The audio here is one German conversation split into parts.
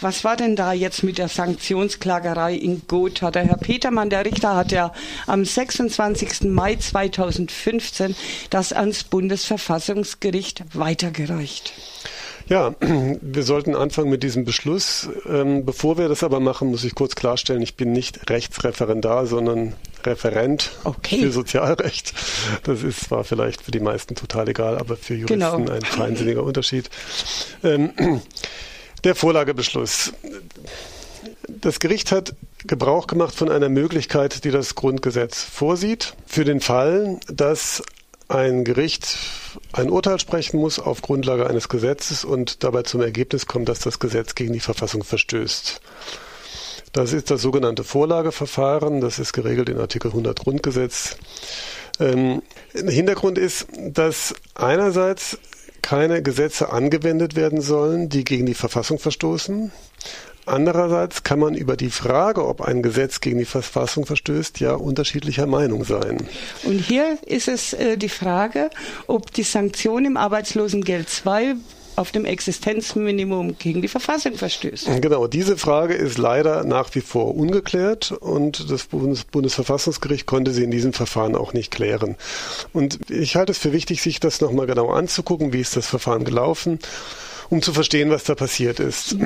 Was war denn da jetzt mit der Sanktionsklagerei in Gotha? Der Herr Petermann, der Richter, hat ja am 26. Mai 2015 das ans Bundesverfassungsgericht weitergereicht. Ja, wir sollten anfangen mit diesem Beschluss. Ähm, bevor wir das aber machen, muss ich kurz klarstellen, ich bin nicht Rechtsreferendar, sondern Referent okay. für Sozialrecht. Das ist zwar vielleicht für die meisten total egal, aber für Juristen genau. ein feinsinniger Unterschied. Der Vorlagebeschluss. Das Gericht hat Gebrauch gemacht von einer Möglichkeit, die das Grundgesetz vorsieht, für den Fall, dass ein Gericht ein Urteil sprechen muss auf Grundlage eines Gesetzes und dabei zum Ergebnis kommt, dass das Gesetz gegen die Verfassung verstößt. Das ist das sogenannte Vorlageverfahren, das ist geregelt in Artikel 100 Grundgesetz. Ähm, Hintergrund ist, dass einerseits keine Gesetze angewendet werden sollen, die gegen die Verfassung verstoßen. Andererseits kann man über die Frage, ob ein Gesetz gegen die Verfassung verstößt, ja unterschiedlicher Meinung sein. Und hier ist es äh, die Frage, ob die Sanktion im Arbeitslosengeld 2 auf dem Existenzminimum gegen die Verfassung verstößt. Genau, diese Frage ist leider nach wie vor ungeklärt und das Bundes Bundesverfassungsgericht konnte sie in diesem Verfahren auch nicht klären. Und ich halte es für wichtig, sich das nochmal genau anzugucken, wie ist das Verfahren gelaufen, um zu verstehen, was da passiert ist.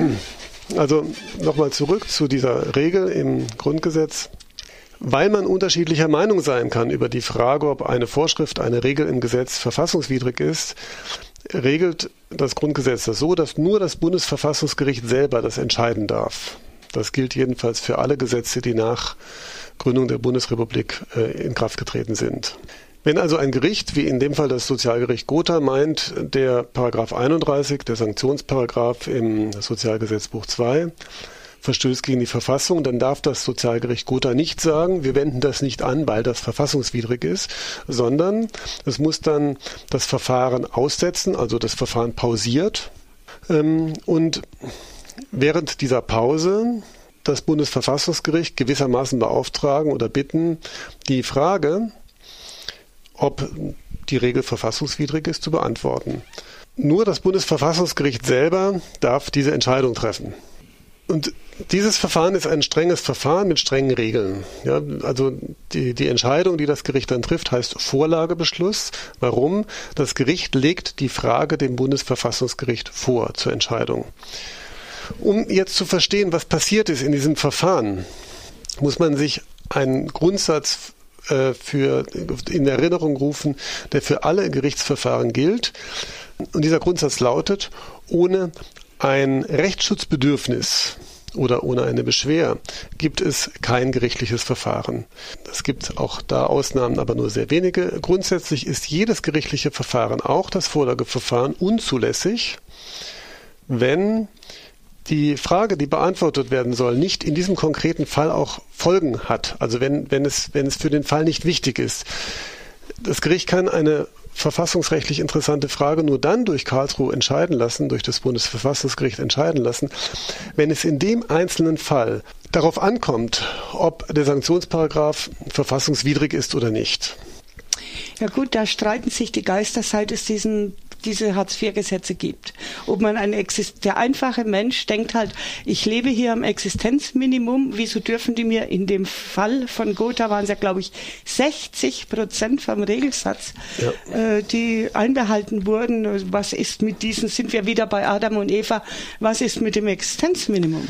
Also nochmal zurück zu dieser Regel im Grundgesetz. Weil man unterschiedlicher Meinung sein kann über die Frage, ob eine Vorschrift, eine Regel im Gesetz verfassungswidrig ist, regelt das Grundgesetz das so, dass nur das Bundesverfassungsgericht selber das entscheiden darf. Das gilt jedenfalls für alle Gesetze, die nach Gründung der Bundesrepublik äh, in Kraft getreten sind. Wenn also ein Gericht, wie in dem Fall das Sozialgericht Gotha, meint, der Paragraph 31, der Sanktionsparagraph im Sozialgesetzbuch 2, verstößt gegen die Verfassung, dann darf das Sozialgericht Gotha nicht sagen, wir wenden das nicht an, weil das verfassungswidrig ist, sondern es muss dann das Verfahren aussetzen, also das Verfahren pausiert. Ähm, und während dieser Pause das Bundesverfassungsgericht gewissermaßen beauftragen oder bitten, die Frage, ob die Regel verfassungswidrig ist, zu beantworten. Nur das Bundesverfassungsgericht selber darf diese Entscheidung treffen. Und dieses Verfahren ist ein strenges Verfahren mit strengen Regeln. Ja, also die, die Entscheidung, die das Gericht dann trifft, heißt Vorlagebeschluss. Warum? Das Gericht legt die Frage dem Bundesverfassungsgericht vor zur Entscheidung. Um jetzt zu verstehen, was passiert ist in diesem Verfahren, muss man sich einen Grundsatz äh, für, in Erinnerung rufen, der für alle Gerichtsverfahren gilt. Und dieser Grundsatz lautet, ohne ein Rechtsschutzbedürfnis oder ohne eine Beschwer gibt es kein gerichtliches Verfahren. Es gibt auch da Ausnahmen, aber nur sehr wenige. Grundsätzlich ist jedes gerichtliche Verfahren, auch das Vorlageverfahren, unzulässig, wenn die Frage, die beantwortet werden soll, nicht in diesem konkreten Fall auch Folgen hat. Also wenn, wenn, es, wenn es für den Fall nicht wichtig ist. Das Gericht kann eine verfassungsrechtlich interessante Frage nur dann durch Karlsruhe entscheiden lassen, durch das Bundesverfassungsgericht entscheiden lassen, wenn es in dem einzelnen Fall darauf ankommt, ob der Sanktionsparagraf verfassungswidrig ist oder nicht. Ja gut, da streiten sich die Geister, seit es diesen diese Hartz-IV-Gesetze gibt. Ob man ein Exist der einfache Mensch denkt halt, ich lebe hier am Existenzminimum, wieso dürfen die mir in dem Fall von Gotha waren es ja, glaube ich, 60 Prozent vom Regelsatz, ja. äh, die einbehalten wurden. Was ist mit diesen, sind wir wieder bei Adam und Eva, was ist mit dem Existenzminimum?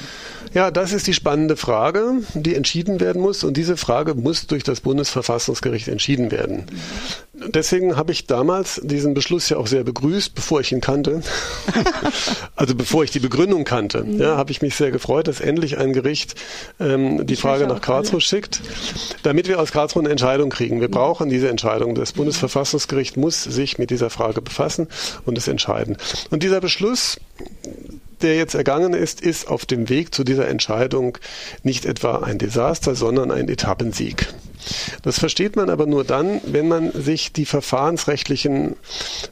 Ja, das ist die spannende Frage, die entschieden werden muss und diese Frage muss durch das Bundesverfassungsgericht entschieden werden. Deswegen habe ich damals diesen Beschluss ja auch sehr begrüßt, bevor ich ihn kannte. also bevor ich die Begründung kannte, ja, habe ich mich sehr gefreut, dass endlich ein Gericht ähm, die Frage nach Karlsruhe schickt, damit wir aus Karlsruhe eine Entscheidung kriegen. Wir brauchen diese Entscheidung. Das Bundesverfassungsgericht muss sich mit dieser Frage befassen und es entscheiden. Und dieser Beschluss der jetzt ergangen ist, ist auf dem Weg zu dieser Entscheidung nicht etwa ein Desaster, sondern ein Etappensieg. Das versteht man aber nur dann, wenn man sich die verfahrensrechtlichen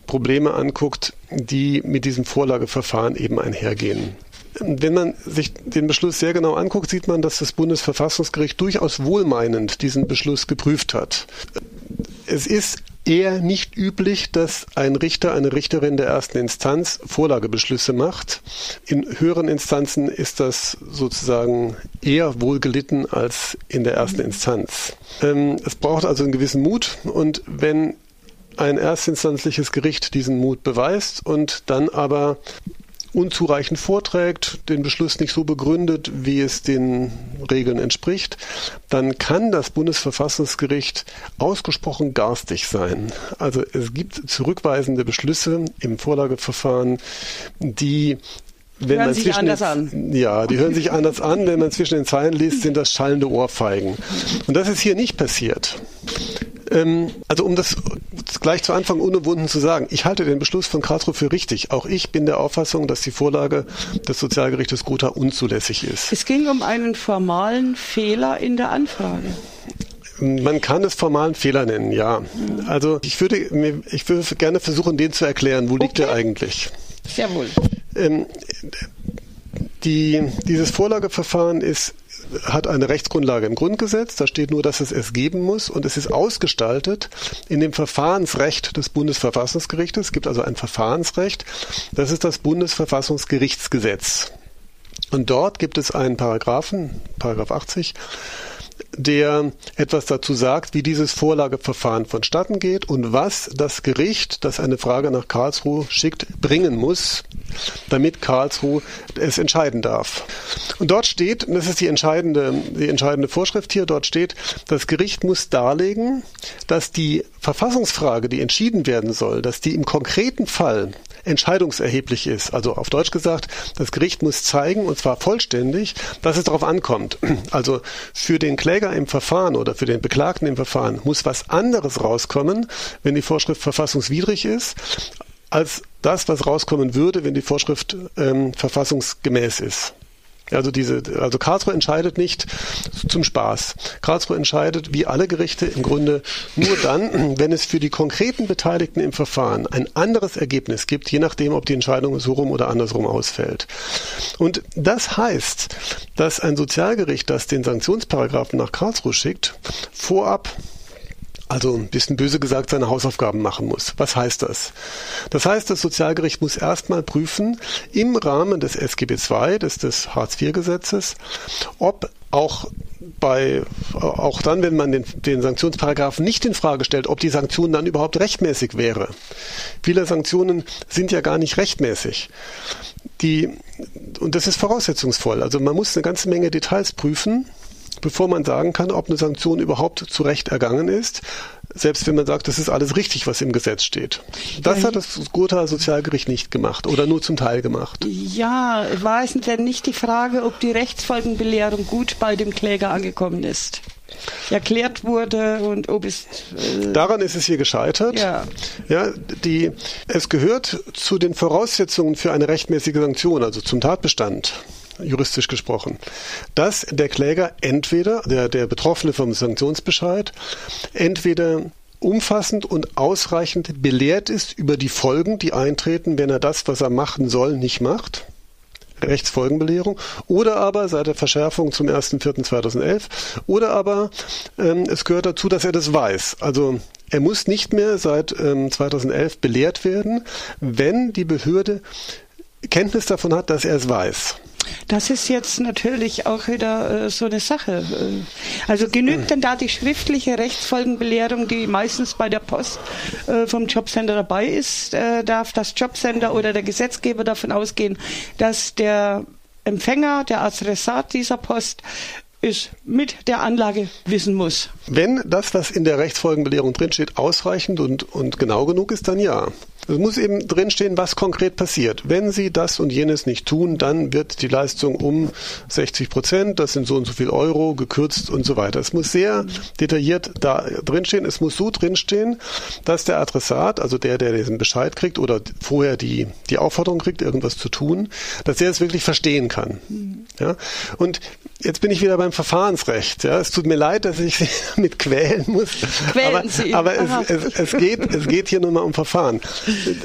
Probleme anguckt, die mit diesem Vorlageverfahren eben einhergehen. Wenn man sich den Beschluss sehr genau anguckt, sieht man, dass das Bundesverfassungsgericht durchaus wohlmeinend diesen Beschluss geprüft hat. Es ist eher nicht üblich, dass ein Richter, eine Richterin der ersten Instanz Vorlagebeschlüsse macht. In höheren Instanzen ist das sozusagen eher wohl gelitten als in der ersten Instanz. Ähm, es braucht also einen gewissen Mut und wenn ein erstinstanzliches Gericht diesen Mut beweist und dann aber unzureichend vorträgt, den Beschluss nicht so begründet, wie es den Regeln entspricht, dann kann das Bundesverfassungsgericht ausgesprochen garstig sein. Also es gibt zurückweisende Beschlüsse im Vorlageverfahren, die wenn hören man sich zwischen anders an. Ja, die hören sich anders an. Wenn man zwischen den Zeilen liest, sind das schallende Ohrfeigen. Und das ist hier nicht passiert. Ähm, also um das gleich zu Anfang unumwunden zu sagen, ich halte den Beschluss von Karlsruhe für richtig. Auch ich bin der Auffassung, dass die Vorlage des Sozialgerichtes Gotha unzulässig ist. Es ging um einen formalen Fehler in der Anfrage. Man kann es formalen Fehler nennen, ja. Also ich würde, ich würde gerne versuchen, den zu erklären. Wo okay. liegt der eigentlich? Sehr wohl. Ähm, die, dieses Vorlageverfahren ist hat eine Rechtsgrundlage im Grundgesetz. Da steht nur, dass es es geben muss und es ist ausgestaltet in dem Verfahrensrecht des Bundesverfassungsgerichtes. Es gibt also ein Verfahrensrecht. Das ist das Bundesverfassungsgerichtsgesetz. Und dort gibt es einen Paragraphen, Paragraph 80, der etwas dazu sagt, wie dieses Vorlageverfahren vonstatten geht und was das Gericht, das eine Frage nach Karlsruhe schickt, bringen muss, damit Karlsruhe es entscheiden darf. Und dort steht, und das ist die entscheidende, die entscheidende Vorschrift hier, dort steht, das Gericht muss darlegen, dass die Verfassungsfrage, die entschieden werden soll, dass die im konkreten Fall entscheidungserheblich ist. Also auf Deutsch gesagt, das Gericht muss zeigen, und zwar vollständig, dass es darauf ankommt. Also für den Kläger im Verfahren oder für den Beklagten im Verfahren muss was anderes rauskommen, wenn die Vorschrift verfassungswidrig ist, als das, was rauskommen würde, wenn die Vorschrift ähm, verfassungsgemäß ist. Also diese, also Karlsruhe entscheidet nicht zum Spaß. Karlsruhe entscheidet, wie alle Gerichte, im Grunde nur dann, wenn es für die konkreten Beteiligten im Verfahren ein anderes Ergebnis gibt, je nachdem, ob die Entscheidung so rum oder andersrum ausfällt. Und das heißt, dass ein Sozialgericht, das den Sanktionsparagraphen nach Karlsruhe schickt, vorab also ein bisschen böse gesagt, seine Hausaufgaben machen muss. Was heißt das? Das heißt, das Sozialgericht muss erstmal prüfen, im Rahmen des SGB II, des, des Hartz-IV-Gesetzes, ob auch bei, auch dann, wenn man den, den Sanktionsparagraphen nicht in Frage stellt, ob die Sanktion dann überhaupt rechtmäßig wäre. Viele Sanktionen sind ja gar nicht rechtmäßig. Die, und das ist voraussetzungsvoll. Also man muss eine ganze Menge Details prüfen bevor man sagen kann, ob eine Sanktion überhaupt zu Recht ergangen ist, selbst wenn man sagt, das ist alles richtig, was im Gesetz steht. Das ja, hat das Gotha Sozialgericht nicht gemacht oder nur zum Teil gemacht. Ja, war es denn nicht die Frage, ob die Rechtsfolgenbelehrung gut bei dem Kläger angekommen ist? erklärt wurde und ob es äh daran ist es hier gescheitert. Ja. ja, die es gehört zu den Voraussetzungen für eine rechtmäßige Sanktion, also zum Tatbestand juristisch gesprochen, dass der Kläger entweder, der, der Betroffene vom Sanktionsbescheid, entweder umfassend und ausreichend belehrt ist über die Folgen, die eintreten, wenn er das, was er machen soll, nicht macht. Rechtsfolgenbelehrung oder aber seit der Verschärfung zum 1.4.2011 oder aber ähm, es gehört dazu, dass er das weiß. Also er muss nicht mehr seit ähm, 2011 belehrt werden, wenn die Behörde Kenntnis davon hat, dass er es weiß. Das ist jetzt natürlich auch wieder äh, so eine Sache. Äh, also genügt denn da die schriftliche Rechtsfolgenbelehrung, die meistens bei der Post äh, vom Jobcenter dabei ist? Äh, darf das Jobcenter oder der Gesetzgeber davon ausgehen, dass der Empfänger, der Adressat dieser Post es mit der Anlage wissen muss. Wenn das, was in der Rechtsfolgenbelehrung drinsteht, ausreichend und, und genau genug ist, dann ja. Es muss eben drinstehen, was konkret passiert. Wenn Sie das und jenes nicht tun, dann wird die Leistung um 60 Prozent, das sind so und so viel Euro, gekürzt und so weiter. Es muss sehr detailliert da drinstehen. Es muss so drinstehen, dass der Adressat, also der, der diesen Bescheid kriegt oder vorher die, die Aufforderung kriegt, irgendwas zu tun, dass er es wirklich verstehen kann. Ja? Und jetzt bin ich wieder beim Verfahrensrecht. Ja? Es tut mir leid, dass ich Sie damit quälen muss. Quälen aber, Sie. aber es, es, es, geht, es geht hier nur mal um Verfahren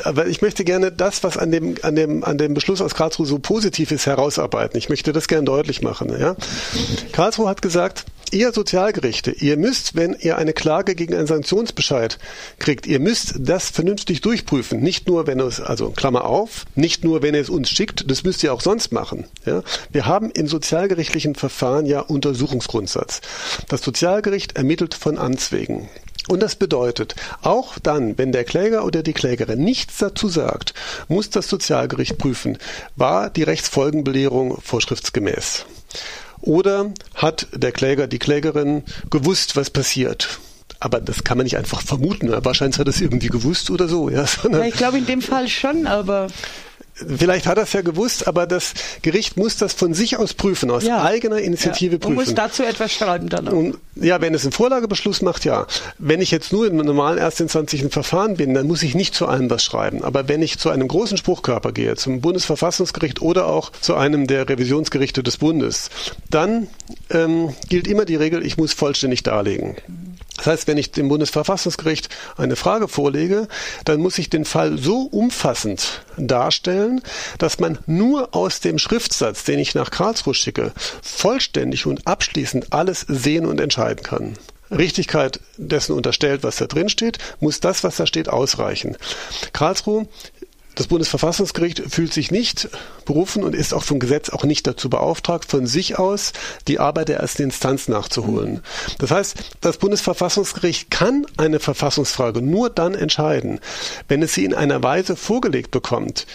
aber ich möchte gerne das, was an dem, an dem, an dem Beschluss aus Karlsruhe so positiv ist, herausarbeiten. Ich möchte das gerne deutlich machen. Ja? Karlsruhe hat gesagt, ihr Sozialgerichte, ihr müsst, wenn ihr eine Klage gegen einen Sanktionsbescheid kriegt, ihr müsst das vernünftig durchprüfen. Nicht nur, wenn es, also Klammer auf, nicht nur, wenn ihr es uns schickt, das müsst ihr auch sonst machen. Ja? Wir haben im sozialgerichtlichen Verfahren ja Untersuchungsgrundsatz. Das Sozialgericht ermittelt von Amts wegen. Und das bedeutet, auch dann, wenn der Kläger oder die Klägerin nichts dazu sagt, muss das Sozialgericht prüfen, war die Rechtsfolgenbelehrung vorschriftsgemäß. Oder hat der Kläger, die Klägerin gewusst, was passiert? Aber das kann man nicht einfach vermuten. Wahrscheinlich hat er es irgendwie gewusst oder so. Ja, ja ich glaube in dem Fall schon, aber Vielleicht hat er es ja gewusst, aber das Gericht muss das von sich aus prüfen, aus ja. eigener Initiative ja. prüfen. Und muss dazu etwas schreiben dann auch. Und, ja, wenn es einen Vorlagebeschluss macht, ja. Wenn ich jetzt nur in einem normalen erstinstanzlichen Verfahren bin, dann muss ich nicht zu allem was schreiben. Aber wenn ich zu einem großen Spruchkörper gehe, zum Bundesverfassungsgericht oder auch zu einem der Revisionsgerichte des Bundes, dann ähm, gilt immer die Regel, ich muss vollständig darlegen. Das heißt, wenn ich dem Bundesverfassungsgericht eine Frage vorlege, dann muss ich den Fall so umfassend darstellen, dass man nur aus dem Schriftsatz, den ich nach Karlsruhe schicke, vollständig und abschließend alles sehen und entscheiden kann. Richtigkeit dessen unterstellt, was da drin steht, muss das, was da steht, ausreichen. Karlsruhe das Bundesverfassungsgericht fühlt sich nicht berufen und ist auch vom Gesetz auch nicht dazu beauftragt, von sich aus die Arbeit der ersten Instanz nachzuholen. Das heißt, das Bundesverfassungsgericht kann eine Verfassungsfrage nur dann entscheiden, wenn es sie in einer Weise vorgelegt bekommt,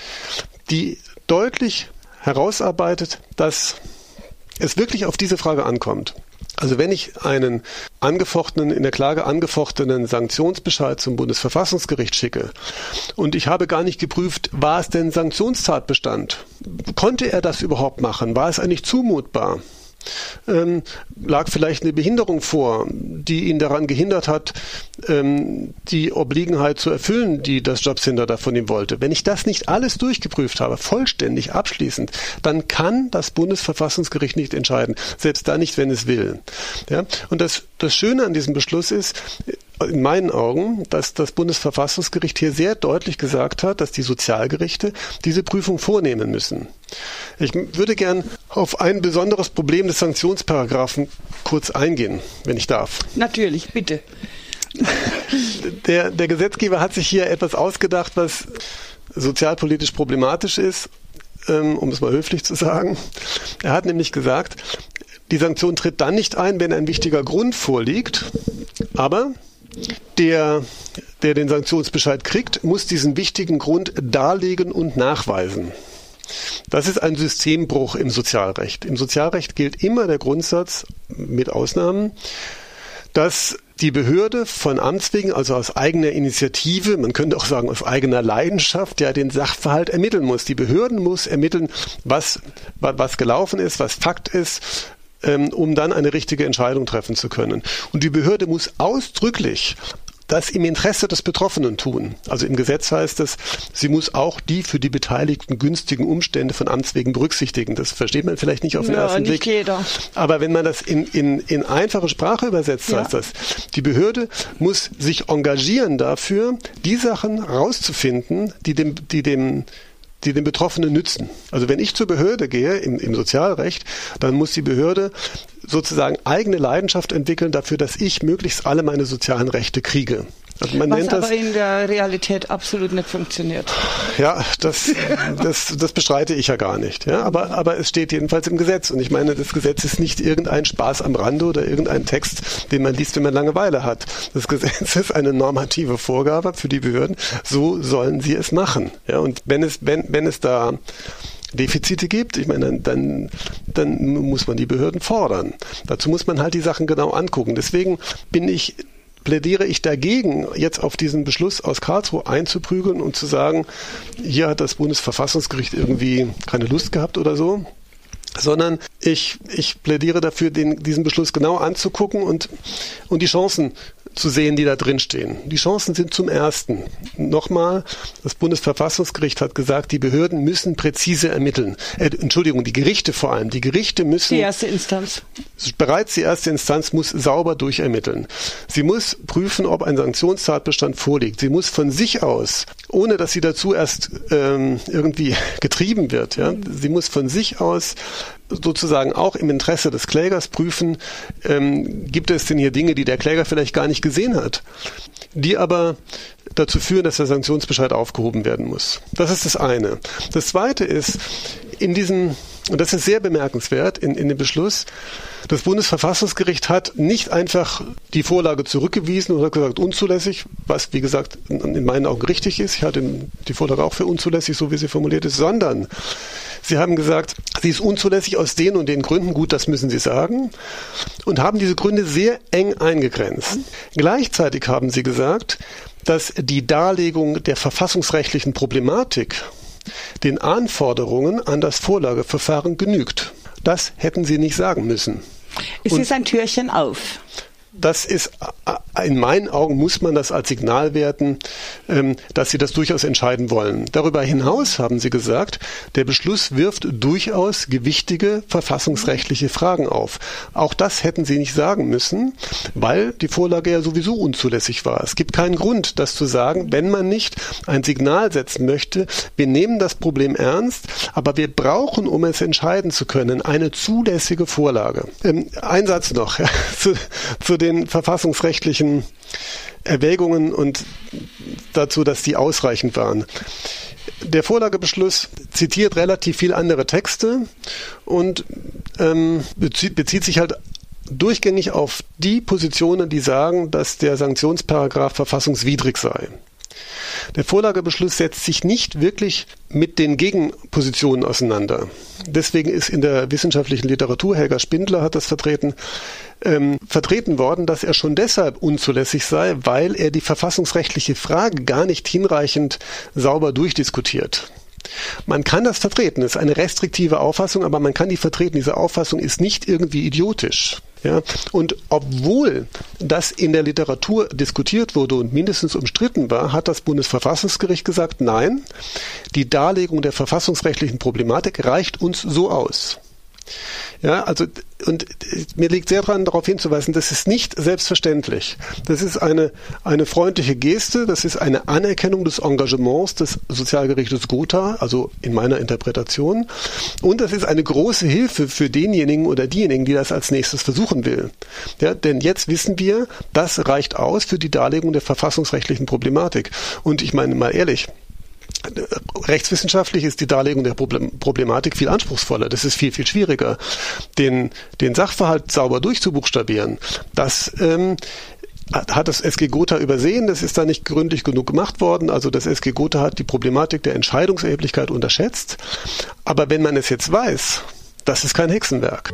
die deutlich herausarbeitet, dass es wirklich auf diese Frage ankommt. Also wenn ich einen angefochtenen, in der Klage angefochtenen Sanktionsbescheid zum Bundesverfassungsgericht schicke und ich habe gar nicht geprüft, war es denn Sanktionstatbestand? Konnte er das überhaupt machen? War es eigentlich zumutbar? Ähm, lag vielleicht eine Behinderung vor, die ihn daran gehindert hat, ähm, die Obliegenheit zu erfüllen, die das Jobcenter da von ihm wollte. Wenn ich das nicht alles durchgeprüft habe, vollständig, abschließend, dann kann das Bundesverfassungsgericht nicht entscheiden, selbst da nicht, wenn es will. Ja? Und das, das Schöne an diesem Beschluss ist, in meinen Augen, dass das Bundesverfassungsgericht hier sehr deutlich gesagt hat, dass die Sozialgerichte diese Prüfung vornehmen müssen. Ich würde gern auf ein besonderes Problem des Sanktionsparagraphen kurz eingehen, wenn ich darf. Natürlich, bitte. Der, der Gesetzgeber hat sich hier etwas ausgedacht, was sozialpolitisch problematisch ist, ähm, um es mal höflich zu sagen. Er hat nämlich gesagt, die Sanktion tritt dann nicht ein, wenn ein wichtiger Grund vorliegt, aber der, der den Sanktionsbescheid kriegt, muss diesen wichtigen Grund darlegen und nachweisen. Das ist ein Systembruch im Sozialrecht. Im Sozialrecht gilt immer der Grundsatz, mit Ausnahmen, dass die Behörde von Amts wegen, also aus eigener Initiative, man könnte auch sagen aus eigener Leidenschaft, ja den Sachverhalt ermitteln muss. Die Behörden muss ermitteln, was, was gelaufen ist, was Fakt ist, um dann eine richtige Entscheidung treffen zu können. Und die Behörde muss ausdrücklich das im Interesse des Betroffenen tun. Also im Gesetz heißt es, sie muss auch die für die Beteiligten günstigen Umstände von Amts wegen berücksichtigen. Das versteht man vielleicht nicht auf den ja, ersten nicht Blick. Jeder. Aber wenn man das in, in, in einfache Sprache übersetzt, ja. heißt das, die Behörde muss sich engagieren dafür, die Sachen rauszufinden, die dem, die dem die den Betroffenen nützen. Also wenn ich zur Behörde gehe im, im Sozialrecht, dann muss die Behörde sozusagen eigene Leidenschaft entwickeln dafür, dass ich möglichst alle meine sozialen Rechte kriege. Also man Was nennt aber das, in der Realität absolut nicht funktioniert. Ja, das, das, das bestreite ich ja gar nicht. Ja, aber, aber es steht jedenfalls im Gesetz. Und ich meine, das Gesetz ist nicht irgendein Spaß am Rande oder irgendein Text, den man liest, wenn man Langeweile hat. Das Gesetz ist eine normative Vorgabe für die Behörden. So sollen sie es machen. Ja, und wenn es, wenn, wenn es da Defizite gibt, ich meine, dann, dann, dann muss man die Behörden fordern. Dazu muss man halt die Sachen genau angucken. Deswegen bin ich plädiere ich dagegen, jetzt auf diesen Beschluss aus Karlsruhe einzuprügeln und zu sagen, hier hat das Bundesverfassungsgericht irgendwie keine Lust gehabt oder so sondern ich, ich plädiere dafür, den, diesen Beschluss genau anzugucken und, und die Chancen zu sehen, die da drin stehen. Die Chancen sind zum ersten. Nochmal, das Bundesverfassungsgericht hat gesagt, die Behörden müssen präzise ermitteln. Äh, Entschuldigung, die Gerichte vor allem. Die Gerichte müssen. Die erste Instanz. Bereits die erste Instanz muss sauber durchermitteln. Sie muss prüfen, ob ein Sanktionstatbestand vorliegt. Sie muss von sich aus, ohne dass sie dazu erst ähm, irgendwie getrieben wird, ja, sie muss von sich aus sozusagen auch im Interesse des Klägers prüfen, ähm, gibt es denn hier Dinge, die der Kläger vielleicht gar nicht gesehen hat, die aber dazu führen, dass der Sanktionsbescheid aufgehoben werden muss. Das ist das eine. Das zweite ist, in diesem und das ist sehr bemerkenswert in, in dem Beschluss. Das Bundesverfassungsgericht hat nicht einfach die Vorlage zurückgewiesen hat gesagt, unzulässig, was wie gesagt in meinen Augen richtig ist. Ich halte die Vorlage auch für unzulässig, so wie sie formuliert ist, sondern sie haben gesagt, sie ist unzulässig aus den und den Gründen, gut, das müssen sie sagen, und haben diese Gründe sehr eng eingegrenzt. Gleichzeitig haben sie gesagt, dass die Darlegung der verfassungsrechtlichen Problematik den Anforderungen an das Vorlageverfahren genügt. Das hätten sie nicht sagen müssen. Es Und ist ein Türchen auf das ist, äh, in meinen Augen muss man das als Signal werten, ähm, dass Sie das durchaus entscheiden wollen. Darüber hinaus haben Sie gesagt, der Beschluss wirft durchaus gewichtige verfassungsrechtliche Fragen auf. Auch das hätten Sie nicht sagen müssen, weil die Vorlage ja sowieso unzulässig war. Es gibt keinen Grund, das zu sagen, wenn man nicht ein Signal setzen möchte, wir nehmen das Problem ernst, aber wir brauchen, um es entscheiden zu können, eine zulässige Vorlage. Ähm, ein Satz noch zu, zu den verfassungsrechtlichen Erwägungen und dazu, dass die ausreichend waren. Der Vorlagebeschluss zitiert relativ viel andere Texte und ähm, bezieht, bezieht sich halt durchgängig auf die Positionen, die sagen, dass der Sanktionsparagraf verfassungswidrig sei. Der Vorlagebeschluss setzt sich nicht wirklich mit den Gegenpositionen auseinander. Deswegen ist in der wissenschaftlichen Literatur, Helga Spindler hat das vertreten, ähm, vertreten worden, dass er schon deshalb unzulässig sei, weil er die verfassungsrechtliche Frage gar nicht hinreichend sauber durchdiskutiert. Man kann das vertreten, das ist eine restriktive Auffassung, aber man kann die vertreten. Diese Auffassung ist nicht irgendwie idiotisch. Ja, und obwohl das in der Literatur diskutiert wurde und mindestens umstritten war, hat das Bundesverfassungsgericht gesagt, nein, die Darlegung der verfassungsrechtlichen Problematik reicht uns so aus. Ja, also und mir liegt sehr daran, darauf hinzuweisen, das ist nicht selbstverständlich. Das ist eine, eine freundliche Geste, das ist eine Anerkennung des Engagements des Sozialgerichtes Gotha, also in meiner Interpretation. Und das ist eine große Hilfe für denjenigen oder diejenigen, die das als nächstes versuchen will. Ja, denn jetzt wissen wir, das reicht aus für die Darlegung der verfassungsrechtlichen Problematik. Und ich meine mal ehrlich, rechtswissenschaftlich ist die Darlegung der Problematik viel anspruchsvoller. Das ist viel, viel schwieriger. Den, den Sachverhalt sauber durchzubuchstabieren, das ähm, hat das SG Gotha übersehen, das ist da nicht gründlich genug gemacht worden. Also das SG Gotha hat die Problematik der Entscheidungserheblichkeit unterschätzt. Aber wenn man es jetzt weiß, das ist kein Hexenwerk.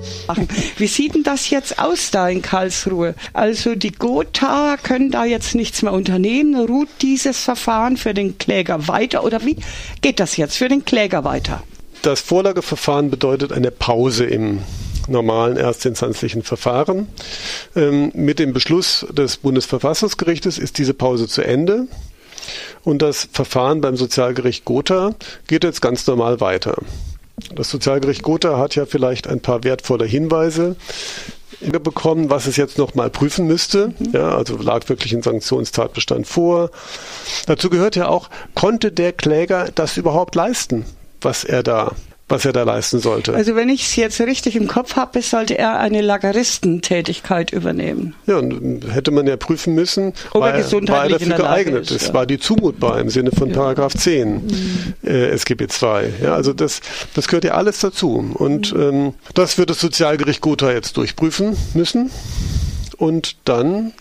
Wie sieht denn das jetzt aus da in Karlsruhe? Also die Gotha können da jetzt nichts mehr unternehmen. Ruht dieses Verfahren für den Kläger weiter oder wie geht das jetzt für den Kläger weiter? Das Vorlageverfahren bedeutet eine Pause im normalen erstinstanzlichen Verfahren. Ähm, mit dem Beschluss des Bundesverfassungsgerichtes ist diese Pause zu Ende. Und das Verfahren beim Sozialgericht Gotha geht jetzt ganz normal weiter. Das Sozialgericht Gotha hat ja vielleicht ein paar wertvolle Hinweise bekommen, was es jetzt noch mal prüfen müsste. Mhm. Ja, also lag wirklich ein Sanktionstatbestand vor. Dazu gehört ja auch, konnte der Kläger das überhaupt leisten, was er da was er da leisten sollte. Also wenn ich es jetzt richtig im Kopf habe, sollte er eine Lageristentätigkeit übernehmen. Ja, und hätte man ja prüfen müssen, Ob er, er dafür geeignet ist. Es war die zumutbar im Sinne von ja. Paragraph 10 mhm. äh, SGB II. Ja, also das, das gehört ja alles dazu. Und mhm. ähm, das wird das Sozialgericht Gotha jetzt durchprüfen müssen. Und dann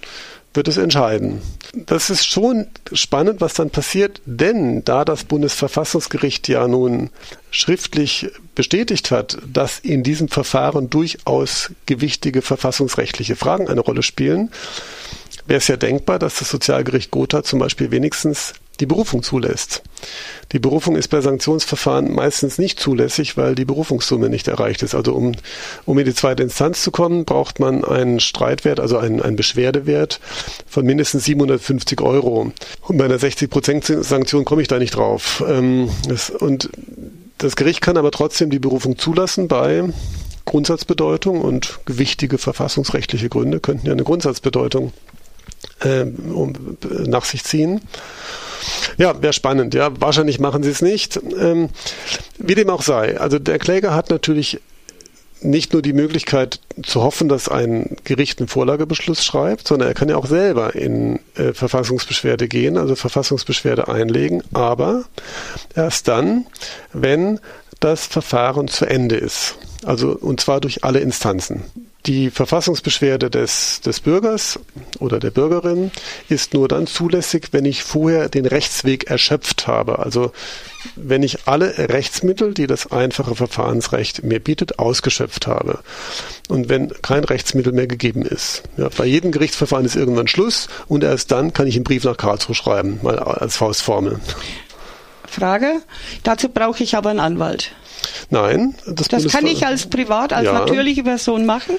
wird es entscheiden. Das ist schon spannend, was dann passiert, denn da das Bundesverfassungsgericht ja nun schriftlich bestätigt hat, dass in diesem Verfahren durchaus gewichtige verfassungsrechtliche Fragen eine Rolle spielen, wäre es ja denkbar, dass das Sozialgericht Gotha zum Beispiel wenigstens die Berufung zulässt. Die Berufung ist bei Sanktionsverfahren meistens nicht zulässig, weil die Berufungssumme nicht erreicht ist. Also um, um in die zweite Instanz zu kommen, braucht man einen Streitwert, also einen, einen Beschwerdewert von mindestens 750 Euro. Und bei einer 60-Prozent-Sanktion komme ich da nicht drauf. Ähm, das, und das Gericht kann aber trotzdem die Berufung zulassen bei Grundsatzbedeutung und gewichtige verfassungsrechtliche Gründe könnten ja eine Grundsatzbedeutung äh, um, nach sich ziehen. Ja, wäre spannend. Ja, wahrscheinlich machen sie es nicht. Ähm, wie dem auch sei. Also der Kläger hat natürlich nicht nur die Möglichkeit zu hoffen, dass ein Gericht einen Vorlagebeschluss schreibt, sondern er kann ja auch selber in äh, Verfassungsbeschwerde gehen, also Verfassungsbeschwerde einlegen, aber erst dann, wenn das Verfahren zu Ende ist. Also und zwar durch alle Instanzen. Die Verfassungsbeschwerde des, des Bürgers oder der Bürgerin ist nur dann zulässig, wenn ich vorher den Rechtsweg erschöpft habe. Also wenn ich alle Rechtsmittel, die das einfache Verfahrensrecht mir bietet, ausgeschöpft habe. Und wenn kein Rechtsmittel mehr gegeben ist. Ja, bei jedem Gerichtsverfahren ist irgendwann Schluss und erst dann kann ich einen Brief nach Karlsruhe schreiben, mal als Faustformel. Frage. Dazu brauche ich aber einen Anwalt. Nein, das, das kann ich als Privat, als ja. natürliche Person machen.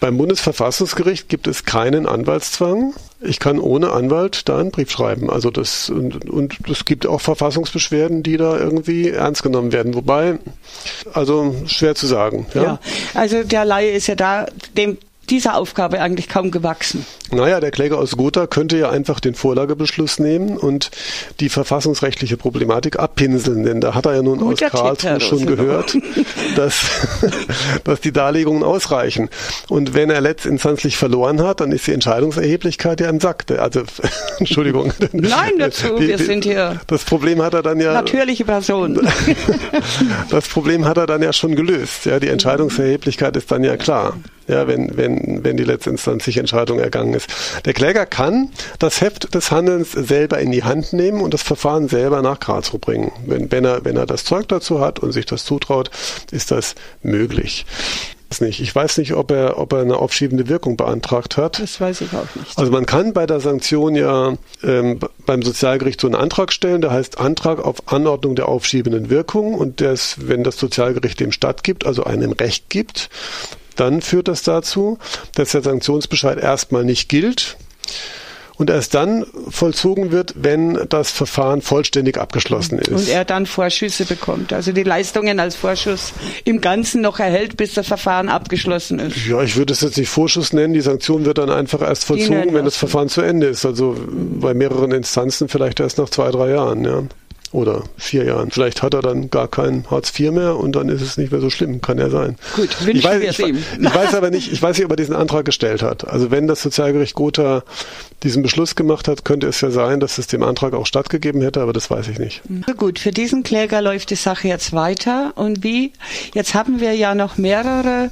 Beim Bundesverfassungsgericht gibt es keinen Anwaltszwang. Ich kann ohne Anwalt da einen Brief schreiben. Also das und, und es gibt auch Verfassungsbeschwerden, die da irgendwie ernst genommen werden. Wobei, also schwer zu sagen. Ja, ja also der Laie ist ja da, dem dieser Aufgabe eigentlich kaum gewachsen. Naja, der Kläger aus Gotha könnte ja einfach den Vorlagebeschluss nehmen und die verfassungsrechtliche Problematik abpinseln, denn da hat er ja nun Guter aus Karlsruhe schon gehört, dass, dass die Darlegungen ausreichen. Und wenn er letztinstanzlich verloren hat, dann ist die Entscheidungserheblichkeit ja im Sack. Also, Entschuldigung. Nein, dazu, die, wir sind hier. Das Problem hat er dann ja. Natürliche Personen. das Problem hat er dann ja schon gelöst. Ja, die Entscheidungserheblichkeit ist dann ja klar ja, wenn, wenn, wenn die letztinstanzliche Entscheidung ergangen ist. Der Kläger kann das Heft des Handelns selber in die Hand nehmen und das Verfahren selber nach Karlsruhe bringen. Wenn, wenn, er, wenn er das Zeug dazu hat und sich das zutraut, ist das möglich nicht. Ich weiß nicht, ob er, ob er eine aufschiebende Wirkung beantragt hat. Das weiß ich auch nicht. Also man kann bei der Sanktion ja ähm, beim Sozialgericht so einen Antrag stellen, der heißt Antrag auf Anordnung der aufschiebenden Wirkung und das, wenn das Sozialgericht dem stattgibt, also einem Recht gibt, dann führt das dazu, dass der Sanktionsbescheid erstmal nicht gilt und erst dann vollzogen wird, wenn das Verfahren vollständig abgeschlossen ist. Und er dann Vorschüsse bekommt, also die Leistungen als Vorschuss im Ganzen noch erhält, bis das Verfahren abgeschlossen ist. Ja, ich würde es jetzt nicht Vorschuss nennen, die Sanktion wird dann einfach erst vollzogen, wenn das Verfahren zu Ende ist, also bei mehreren Instanzen vielleicht erst nach zwei, drei Jahren, ja oder vier Jahren. Vielleicht hat er dann gar kein Hartz IV mehr und dann ist es nicht mehr so schlimm, kann ja sein. Gut, wünschen ich weiß, wir es ich, ihm. Ich weiß aber nicht, ich weiß nicht, ob er diesen Antrag gestellt hat. Also wenn das Sozialgericht Gotha diesen Beschluss gemacht hat, könnte es ja sein, dass es dem Antrag auch stattgegeben hätte, aber das weiß ich nicht. Gut, für diesen Kläger läuft die Sache jetzt weiter und wie? Jetzt haben wir ja noch mehrere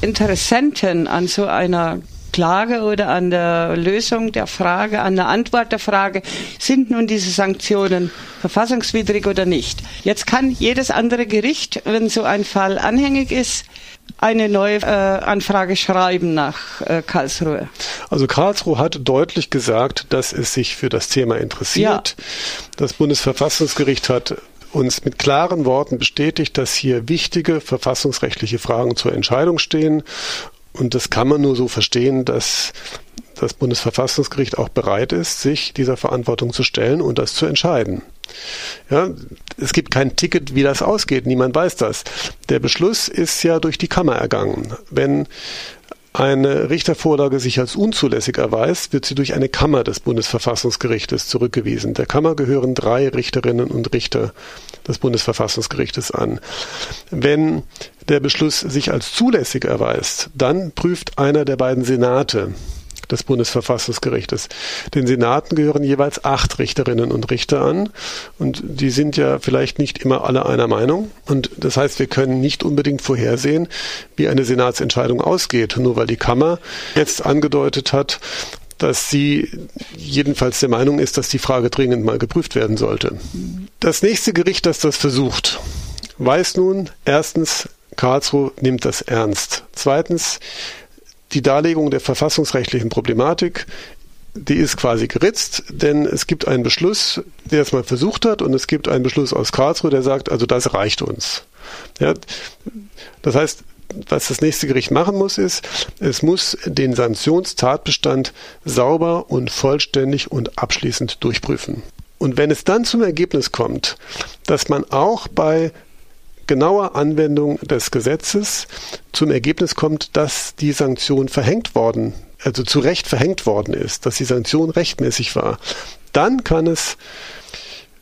Interessenten an so einer Klage oder an der Lösung der Frage, an der Antwort der Frage, sind nun diese Sanktionen verfassungswidrig oder nicht. Jetzt kann jedes andere Gericht, wenn so ein Fall anhängig ist, eine neue äh, Anfrage schreiben nach äh, Karlsruhe. Also Karlsruhe hat deutlich gesagt, dass es sich für das Thema interessiert. Ja. Das Bundesverfassungsgericht hat uns mit klaren Worten bestätigt, dass hier wichtige verfassungsrechtliche Fragen zur Entscheidung stehen und das kann man nur so verstehen, dass das Bundesverfassungsgericht auch bereit ist, sich dieser Verantwortung zu stellen und das zu entscheiden. Ja, es gibt kein Ticket, wie das ausgeht. Niemand weiß das. Der Beschluss ist ja durch die Kammer ergangen. Wenn eine Richtervorlage sich als unzulässig erweist, wird sie durch eine Kammer des Bundesverfassungsgerichtes zurückgewiesen. Der Kammer gehören drei Richterinnen und Richter des Bundesverfassungsgerichtes an. Wenn der Beschluss sich als zulässig erweist, dann prüft einer der beiden Senate des Bundesverfassungsgerichtes. Den Senaten gehören jeweils acht Richterinnen und Richter an und die sind ja vielleicht nicht immer alle einer Meinung und das heißt, wir können nicht unbedingt vorhersehen, wie eine Senatsentscheidung ausgeht, nur weil die Kammer jetzt angedeutet hat, dass sie jedenfalls der Meinung ist, dass die Frage dringend mal geprüft werden sollte. Das nächste Gericht, das das versucht, weiß nun erstens, Karlsruhe nimmt das ernst. Zweitens, die Darlegung der verfassungsrechtlichen Problematik, die ist quasi geritzt, denn es gibt einen Beschluss, der es mal versucht hat, und es gibt einen Beschluss aus Karlsruhe, der sagt, also das reicht uns. Ja, das heißt, was das nächste Gericht machen muss, ist, es muss den Sanktionstatbestand sauber und vollständig und abschließend durchprüfen. Und wenn es dann zum Ergebnis kommt, dass man auch bei genauer Anwendung des Gesetzes zum Ergebnis kommt, dass die Sanktion verhängt worden, also zu Recht verhängt worden ist, dass die Sanktion rechtmäßig war, dann kann es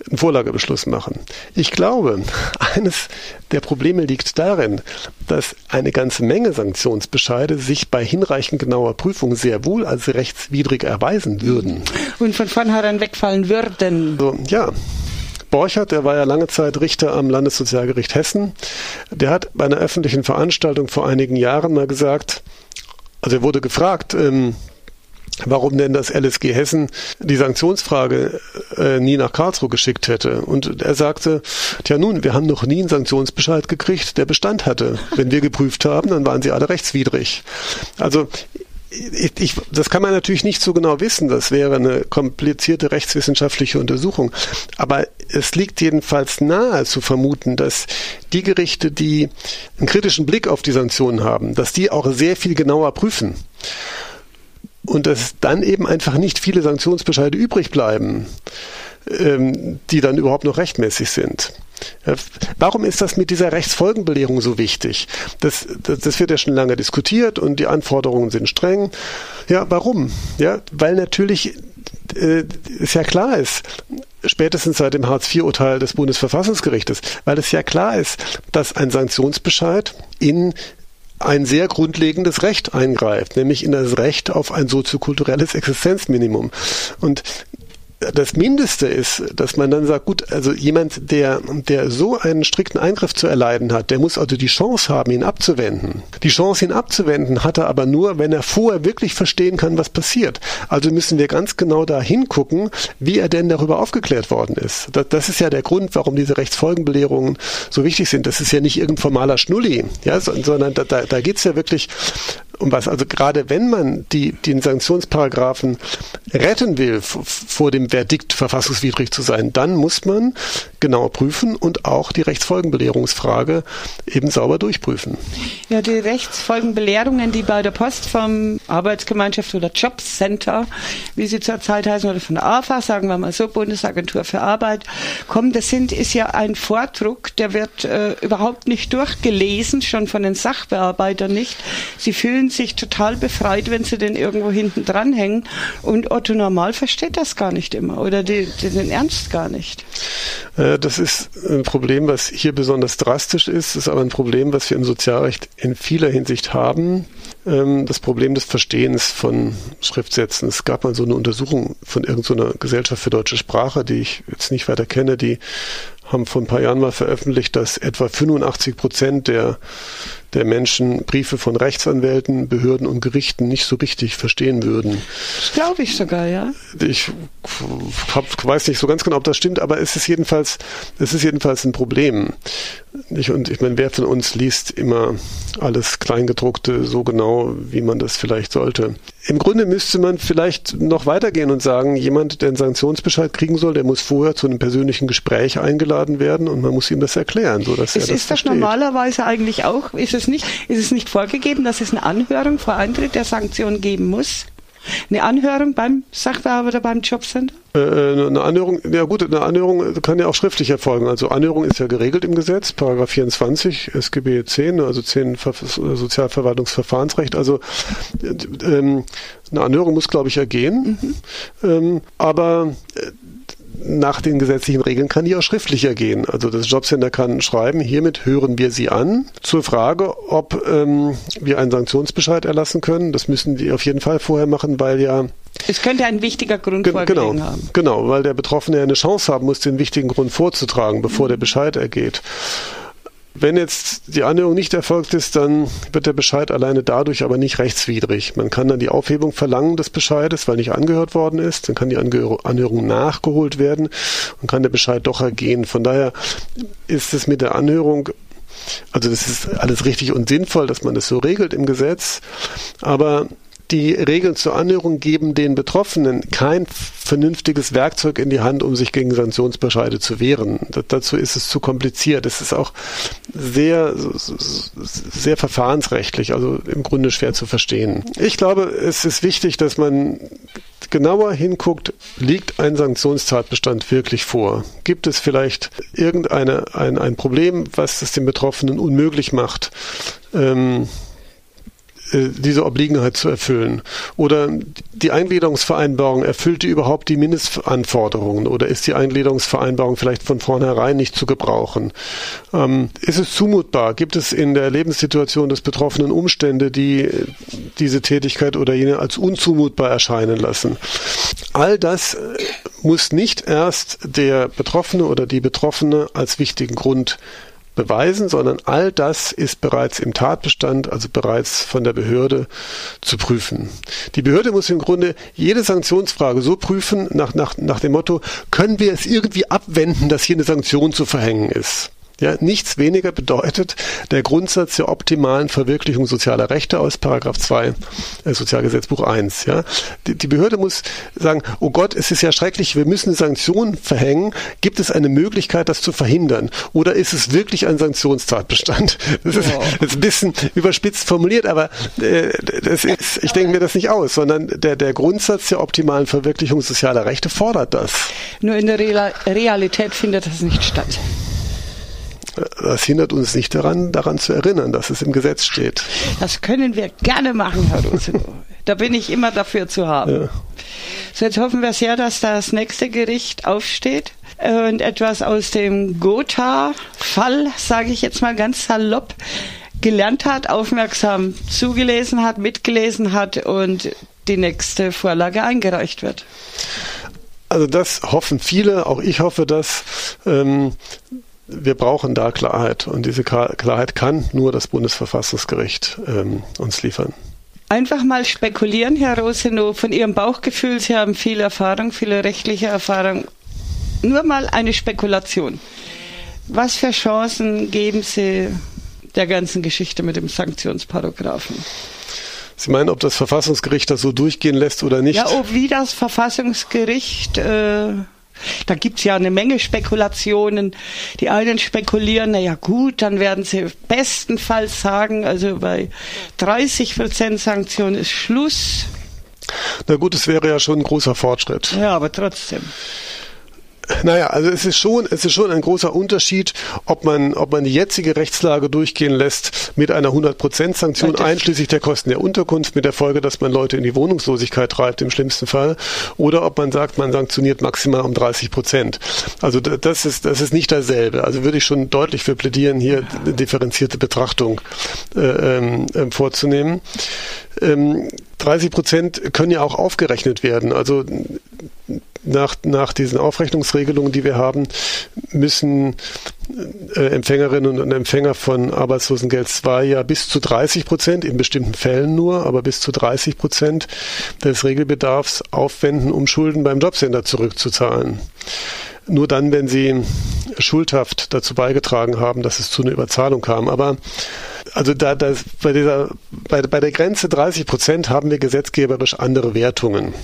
einen Vorlagebeschluss machen. Ich glaube, eines der Probleme liegt darin, dass eine ganze Menge Sanktionsbescheide sich bei hinreichend genauer Prüfung sehr wohl als rechtswidrig erweisen würden. Und von vornherein wegfallen würden. So, ja. Borchert, der war ja lange Zeit Richter am Landessozialgericht Hessen, der hat bei einer öffentlichen Veranstaltung vor einigen Jahren mal gesagt, also er wurde gefragt, ähm, warum denn das LSG Hessen die Sanktionsfrage äh, nie nach Karlsruhe geschickt hätte. Und er sagte, tja nun, wir haben noch nie einen Sanktionsbescheid gekriegt, der Bestand hatte. Wenn wir geprüft haben, dann waren sie alle rechtswidrig. Also ich, ich, das kann man natürlich nicht so genau wissen. Das wäre eine komplizierte rechtswissenschaftliche Untersuchung. Aber es liegt jedenfalls nahe zu vermuten, dass die Gerichte, die einen kritischen Blick auf die Sanktionen haben, dass die auch sehr viel genauer prüfen und dass dann eben einfach nicht viele Sanktionsbescheide übrig bleiben, ähm, die dann überhaupt noch rechtmäßig sind. Ja, warum ist das mit dieser Rechtsfolgenbelehrung so wichtig? Das, das, das, wird ja schon lange diskutiert und die Anforderungen sind streng. Ja, warum? Ja, weil natürlich äh, es ja klar ist, spätestens seit dem Hartz-IV-Urteil des Bundesverfassungsgerichtes, weil es ja klar ist, dass ein Sanktionsbescheid in ein sehr grundlegendes Recht eingreift, nämlich in das Recht auf ein soziokulturelles Existenzminimum. Und das Mindeste ist, dass man dann sagt, gut, also jemand, der, der so einen strikten Eingriff zu erleiden hat, der muss also die Chance haben, ihn abzuwenden. Die Chance, ihn abzuwenden, hat er aber nur, wenn er vorher wirklich verstehen kann, was passiert. Also müssen wir ganz genau da hingucken, wie er denn darüber aufgeklärt worden ist. Das, das ist ja der Grund, warum diese Rechtsfolgenbelehrungen so wichtig sind. Das ist ja nicht irgendein formaler Schnulli, ja, sondern da, da, da geht es ja wirklich um was. Also gerade wenn man die, den Sanktionsparagraphen retten will vor dem Verdikt verfassungswidrig zu sein, dann muss man genau prüfen und auch die Rechtsfolgenbelehrungsfrage eben sauber durchprüfen. Ja, die Rechtsfolgenbelehrungen, die bei der Post vom Arbeitsgemeinschaft oder Jobcenter, wie sie zurzeit heißen, oder von der AFA, sagen wir mal so, Bundesagentur für Arbeit, kommen, das sind, ist ja ein Vordruck, der wird äh, überhaupt nicht durchgelesen, schon von den Sachbearbeitern nicht. Sie fühlen sich total befreit, wenn sie den irgendwo hinten dranhängen. Und Otto Normal versteht das gar nicht immer oder die, die den Ernst gar nicht. Äh, das ist ein Problem, was hier besonders drastisch ist. Ist aber ein Problem, was wir im Sozialrecht in vieler Hinsicht haben. Ähm, das Problem des Verstehens von Schriftsätzen. Es gab mal so eine Untersuchung von irgendeiner Gesellschaft für deutsche Sprache, die ich jetzt nicht weiter kenne, die haben vor ein paar Jahren mal veröffentlicht, dass etwa 85 Prozent der der Menschen Briefe von Rechtsanwälten, Behörden und Gerichten nicht so richtig verstehen würden. Das glaube ich sogar, ja. Ich hab, weiß nicht so ganz genau, ob das stimmt, aber es ist jedenfalls, es ist jedenfalls ein Problem. Ich, und ich meine, wer von uns liest immer alles Kleingedruckte so genau, wie man das vielleicht sollte? Im Grunde müsste man vielleicht noch weitergehen und sagen, jemand, der einen Sanktionsbescheid kriegen soll, der muss vorher zu einem persönlichen Gespräch eingeladen werden und man muss ihm das erklären, so dass es er das Ist das normalerweise eigentlich auch? Ist es nicht, ist es nicht vorgegeben, dass es eine Anhörung vor Eintritt der Sanktion geben muss? Eine Anhörung beim Sachbearbeiter beim Jobcenter? Äh, äh, eine Anhörung, ja gut, eine Anhörung kann ja auch schriftlich erfolgen. Also Anhörung ist ja geregelt im Gesetz, Paragraph 24 SGB 10, also 10 Sozialverwaltungsverfahrensrecht. Also ähm, eine Anhörung muss, glaube ich, ergehen. Mhm. Ähm, aber äh, nach den gesetzlichen Regeln kann die auch schriftlicher gehen. Also das Jobcenter kann schreiben, hiermit hören wir Sie an zur Frage, ob ähm, wir einen Sanktionsbescheid erlassen können. Das müssen die auf jeden Fall vorher machen, weil ja es könnte ein wichtiger Grund Ge genau, haben. Genau, weil der Betroffene ja eine Chance haben muss, den wichtigen Grund vorzutragen, bevor der Bescheid ergeht. Wenn jetzt die Anhörung nicht erfolgt ist, dann wird der Bescheid alleine dadurch aber nicht rechtswidrig. Man kann dann die Aufhebung verlangen des Bescheides, weil nicht angehört worden ist. Dann kann die Anhörung nachgeholt werden und kann der Bescheid doch ergehen. Von daher ist es mit der Anhörung also das ist alles richtig und sinnvoll, dass man das so regelt im Gesetz, aber die Regeln zur Annäherung geben den Betroffenen kein vernünftiges Werkzeug in die Hand, um sich gegen Sanktionsbescheide zu wehren. Das, dazu ist es zu kompliziert. Es ist auch sehr, sehr verfahrensrechtlich, also im Grunde schwer zu verstehen. Ich glaube, es ist wichtig, dass man genauer hinguckt, liegt ein Sanktionstatbestand wirklich vor? Gibt es vielleicht irgendeine ein, ein Problem, was es den Betroffenen unmöglich macht, ähm, äh, diese Obliegenheit zu erfüllen? Oder die Eingliederungsvereinbarung, erfüllt die überhaupt die Mindestanforderungen? Oder ist die Eingliederungsvereinbarung vielleicht von vornherein nicht zu gebrauchen? Ähm, ist es zumutbar? Gibt es in der Lebenssituation des Betroffenen Umstände, die diese Tätigkeit oder jene als unzumutbar erscheinen lassen? All das muss nicht erst der Betroffene oder die Betroffene als wichtigen Grund beweisen, sondern all das ist bereits im Tatbestand, also bereits von der Behörde zu prüfen. Die Behörde muss im Grunde jede Sanktionsfrage so prüfen nach, nach, nach dem Motto, können wir es irgendwie abwenden, dass hier eine Sanktion zu verhängen ist. Ja, nichts weniger bedeutet der Grundsatz der optimalen Verwirklichung sozialer Rechte aus Paragraph 2 äh, Sozialgesetzbuch 1. Ja. Die, die, Behörde muss sagen, oh Gott, es ist ja schrecklich, wir müssen eine Sanktion verhängen. Gibt es eine Möglichkeit, das zu verhindern? Oder ist es wirklich ein Sanktionstatbestand? Das ist, das ist ein bisschen überspitzt formuliert, aber äh, das ist, ich denke mir das nicht aus, sondern der, der Grundsatz der optimalen Verwirklichung sozialer Rechte fordert das. Nur in der Realität findet das nicht statt das hindert uns nicht daran, daran zu erinnern, dass es im Gesetz steht. Das können wir gerne machen, Herr Rosenow. Da bin ich immer dafür zu haben. Ja. So, jetzt hoffen wir sehr, dass das nächste Gericht aufsteht und etwas aus dem Gotha-Fall, sage ich jetzt mal ganz salopp, gelernt hat, aufmerksam zugelesen hat, mitgelesen hat und die nächste Vorlage eingereicht wird. Also das hoffen viele, auch ich hoffe das. Ähm, wir brauchen da Klarheit und diese Klarheit kann nur das Bundesverfassungsgericht ähm, uns liefern. Einfach mal spekulieren, Herr Rosenow, von Ihrem Bauchgefühl, Sie haben viel Erfahrung, viele rechtliche Erfahrung. Nur mal eine Spekulation. Was für Chancen geben Sie der ganzen Geschichte mit dem Sanktionsparagraphen? Sie meinen, ob das Verfassungsgericht das so durchgehen lässt oder nicht? Ja, ob wie das Verfassungsgericht äh, da gibt's ja eine Menge Spekulationen. Die einen spekulieren, na ja gut, dann werden sie bestenfalls sagen, also bei 30 Prozent Sanktion ist Schluss. Na gut, es wäre ja schon ein großer Fortschritt. Ja, aber trotzdem. Naja, also es ist schon, es ist schon ein großer Unterschied, ob man, ob man die jetzige Rechtslage durchgehen lässt mit einer 100% Sanktion einschließlich der Kosten der Unterkunft mit der Folge, dass man Leute in die Wohnungslosigkeit treibt im schlimmsten Fall oder ob man sagt, man sanktioniert maximal um 30 Prozent. Also das ist, das ist nicht dasselbe. Also würde ich schon deutlich für plädieren, hier eine differenzierte Betrachtung äh, äh, vorzunehmen. Ähm, 30 Prozent können ja auch aufgerechnet werden. Also nach, nach diesen Aufrechnungsregelungen, die wir haben, müssen äh, Empfängerinnen und Empfänger von Arbeitslosengeld 2 ja bis zu 30 Prozent, in bestimmten Fällen nur, aber bis zu 30 Prozent des Regelbedarfs aufwenden, um Schulden beim Jobcenter zurückzuzahlen. Nur dann, wenn sie schuldhaft dazu beigetragen haben, dass es zu einer Überzahlung kam. Aber also da, das, bei, dieser, bei, bei der Grenze 30 Prozent haben wir gesetzgeberisch andere Wertungen.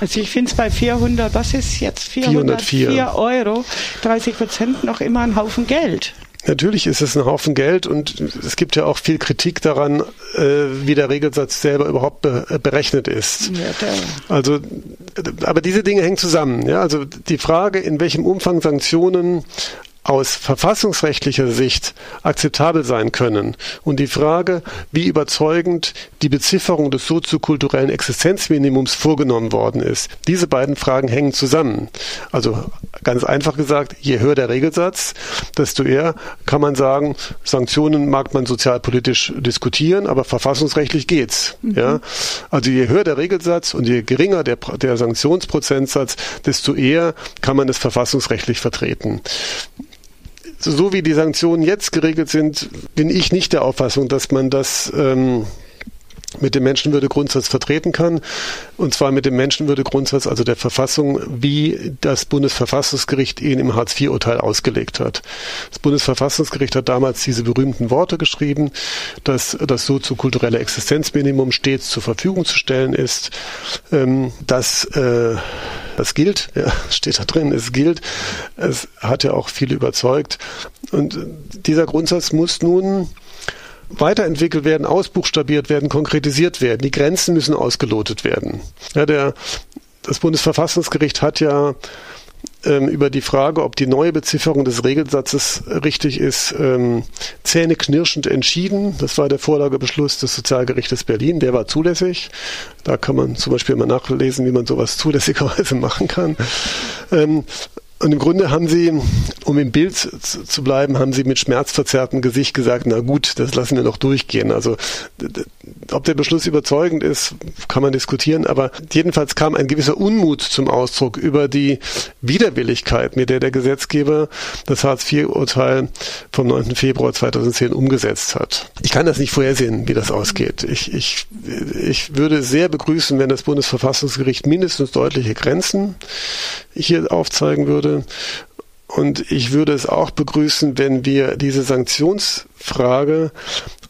Also ich finde es bei 400, was ist jetzt 404 404 Euro, 30 Prozent noch immer ein Haufen Geld. Natürlich ist es ein Haufen Geld und es gibt ja auch viel Kritik daran, äh, wie der Regelsatz selber überhaupt be berechnet ist. Also, aber diese Dinge hängen zusammen. Ja? Also die Frage, in welchem Umfang Sanktionen aus verfassungsrechtlicher Sicht akzeptabel sein können und die Frage, wie überzeugend die Bezifferung des soziokulturellen Existenzminimums vorgenommen worden ist. Diese beiden Fragen hängen zusammen. Also ganz einfach gesagt, je höher der Regelsatz, desto eher kann man sagen, Sanktionen mag man sozialpolitisch diskutieren, aber verfassungsrechtlich geht's. Mhm. Ja? Also je höher der Regelsatz und je geringer der, der Sanktionsprozentsatz, desto eher kann man es verfassungsrechtlich vertreten so wie die Sanktionen jetzt geregelt sind, bin ich nicht der Auffassung, dass man das ähm, mit dem Menschenwürdegrundsatz vertreten kann. Und zwar mit dem Menschenwürdegrundsatz, also der Verfassung, wie das Bundesverfassungsgericht ihn im Hartz-IV-Urteil ausgelegt hat. Das Bundesverfassungsgericht hat damals diese berühmten Worte geschrieben, dass das soziokulturelle Existenzminimum stets zur Verfügung zu stellen ist, ähm, dass äh, das gilt, ja, steht da drin, es gilt. Es hat ja auch viele überzeugt. Und dieser Grundsatz muss nun weiterentwickelt werden, ausbuchstabiert werden, konkretisiert werden. Die Grenzen müssen ausgelotet werden. Ja, der, das Bundesverfassungsgericht hat ja ähm, über die Frage, ob die neue Bezifferung des Regelsatzes richtig ist, ähm, zähneknirschend entschieden. Das war der Vorlagebeschluss des Sozialgerichtes Berlin. Der war zulässig. Da kann man zum Beispiel mal nachlesen, wie man sowas zulässigerweise machen kann. Ähm, und im Grunde haben sie, um im Bild zu bleiben, haben sie mit schmerzverzerrtem Gesicht gesagt, na gut, das lassen wir noch durchgehen. Also ob der Beschluss überzeugend ist, kann man diskutieren, aber jedenfalls kam ein gewisser Unmut zum Ausdruck über die Widerwilligkeit, mit der der Gesetzgeber das Hartz-IV-Urteil vom 9. Februar 2010 umgesetzt hat. Ich kann das nicht vorhersehen, wie das ausgeht. Ich, ich, ich würde sehr begrüßen, wenn das Bundesverfassungsgericht mindestens deutliche Grenzen hier aufzeigen würde. Und ich würde es auch begrüßen, wenn wir diese Sanktionsfrage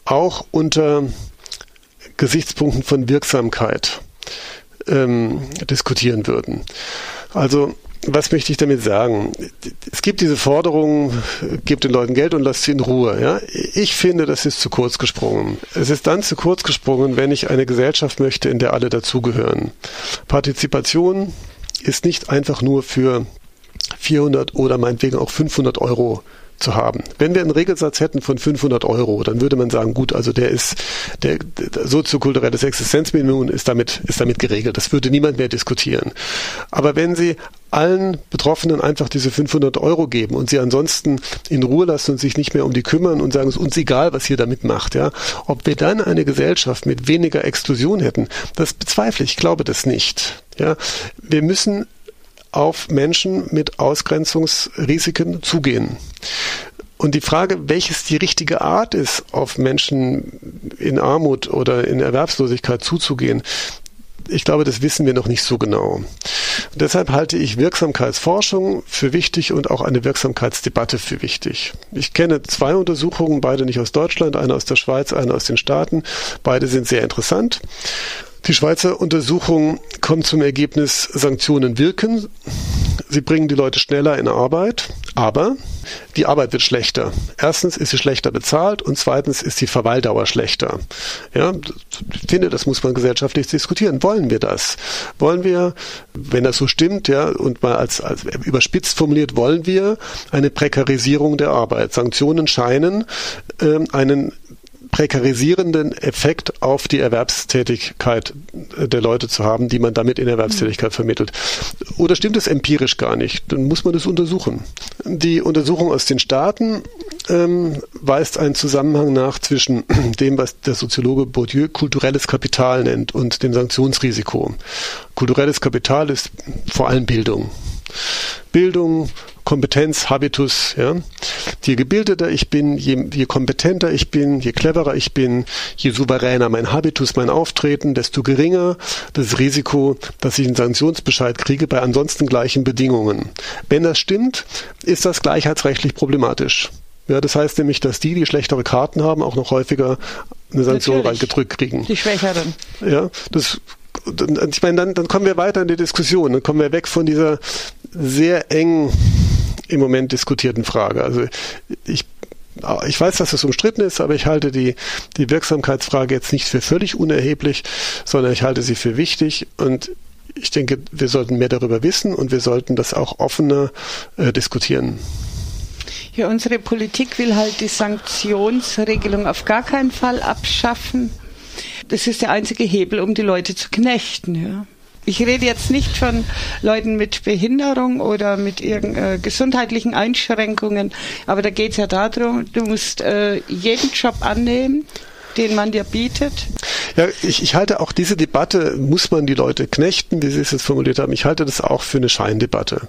auch unter Gesichtspunkten von Wirksamkeit ähm, diskutieren würden. Also was möchte ich damit sagen? Es gibt diese Forderung, gebt den Leuten Geld und lasst sie in Ruhe. Ja? Ich finde, das ist zu kurz gesprungen. Es ist dann zu kurz gesprungen, wenn ich eine Gesellschaft möchte, in der alle dazugehören. Partizipation ist nicht einfach nur für 400 oder meinetwegen auch 500 Euro zu haben. Wenn wir einen Regelsatz hätten von 500 Euro, dann würde man sagen, gut, also der ist, der, der soziokulturelles Existenzminimum ist damit, ist damit geregelt. Das würde niemand mehr diskutieren. Aber wenn Sie allen Betroffenen einfach diese 500 Euro geben und sie ansonsten in Ruhe lassen und sich nicht mehr um die kümmern und sagen, es ist uns egal, was ihr damit macht, ja. Ob wir dann eine Gesellschaft mit weniger Exklusion hätten, das bezweifle ich. Ich glaube das nicht. Ja. Wir müssen auf Menschen mit Ausgrenzungsrisiken zugehen. Und die Frage, welches die richtige Art ist, auf Menschen in Armut oder in Erwerbslosigkeit zuzugehen, ich glaube, das wissen wir noch nicht so genau. Und deshalb halte ich Wirksamkeitsforschung für wichtig und auch eine Wirksamkeitsdebatte für wichtig. Ich kenne zwei Untersuchungen, beide nicht aus Deutschland, eine aus der Schweiz, eine aus den Staaten. Beide sind sehr interessant. Die Schweizer Untersuchung kommt zum Ergebnis, Sanktionen wirken. Sie bringen die Leute schneller in Arbeit, aber die Arbeit wird schlechter. Erstens ist sie schlechter bezahlt und zweitens ist die Verweildauer schlechter. Ja, ich finde, das muss man gesellschaftlich diskutieren. Wollen wir das? Wollen wir, wenn das so stimmt, ja, und mal als, als überspitzt formuliert, wollen wir eine Prekarisierung der Arbeit? Sanktionen scheinen äh, einen prekarisierenden Effekt auf die Erwerbstätigkeit der Leute zu haben, die man damit in Erwerbstätigkeit mhm. vermittelt. Oder stimmt es empirisch gar nicht? Dann muss man das untersuchen. Die Untersuchung aus den Staaten ähm, weist einen Zusammenhang nach zwischen dem, was der Soziologe Bourdieu kulturelles Kapital nennt und dem Sanktionsrisiko. Kulturelles Kapital ist vor allem Bildung. Bildung, Kompetenz, Habitus. Ja. Je gebildeter ich bin, je, je kompetenter ich bin, je cleverer ich bin, je souveräner mein Habitus, mein Auftreten, desto geringer das Risiko, dass ich einen Sanktionsbescheid kriege bei ansonsten gleichen Bedingungen. Wenn das stimmt, ist das gleichheitsrechtlich problematisch. Ja, das heißt nämlich, dass die, die schlechtere Karten haben, auch noch häufiger eine Sanktion reingedrückt kriegen. Die Schwächeren. Ja, das ich meine, dann, dann kommen wir weiter in die Diskussion, dann kommen wir weg von dieser sehr eng im Moment diskutierten Frage. Also ich ich weiß, dass es umstritten ist, aber ich halte die, die Wirksamkeitsfrage jetzt nicht für völlig unerheblich, sondern ich halte sie für wichtig und ich denke, wir sollten mehr darüber wissen und wir sollten das auch offener äh, diskutieren. Ja, unsere Politik will halt die Sanktionsregelung auf gar keinen Fall abschaffen. Das ist der einzige Hebel, um die Leute zu knechten. Ja. Ich rede jetzt nicht von Leuten mit Behinderung oder mit äh, gesundheitlichen Einschränkungen, aber da geht es ja darum, du musst äh, jeden Job annehmen, den man dir bietet. Ja, ich, ich halte auch diese Debatte, muss man die Leute knechten, wie Sie es jetzt formuliert haben, ich halte das auch für eine Scheindebatte.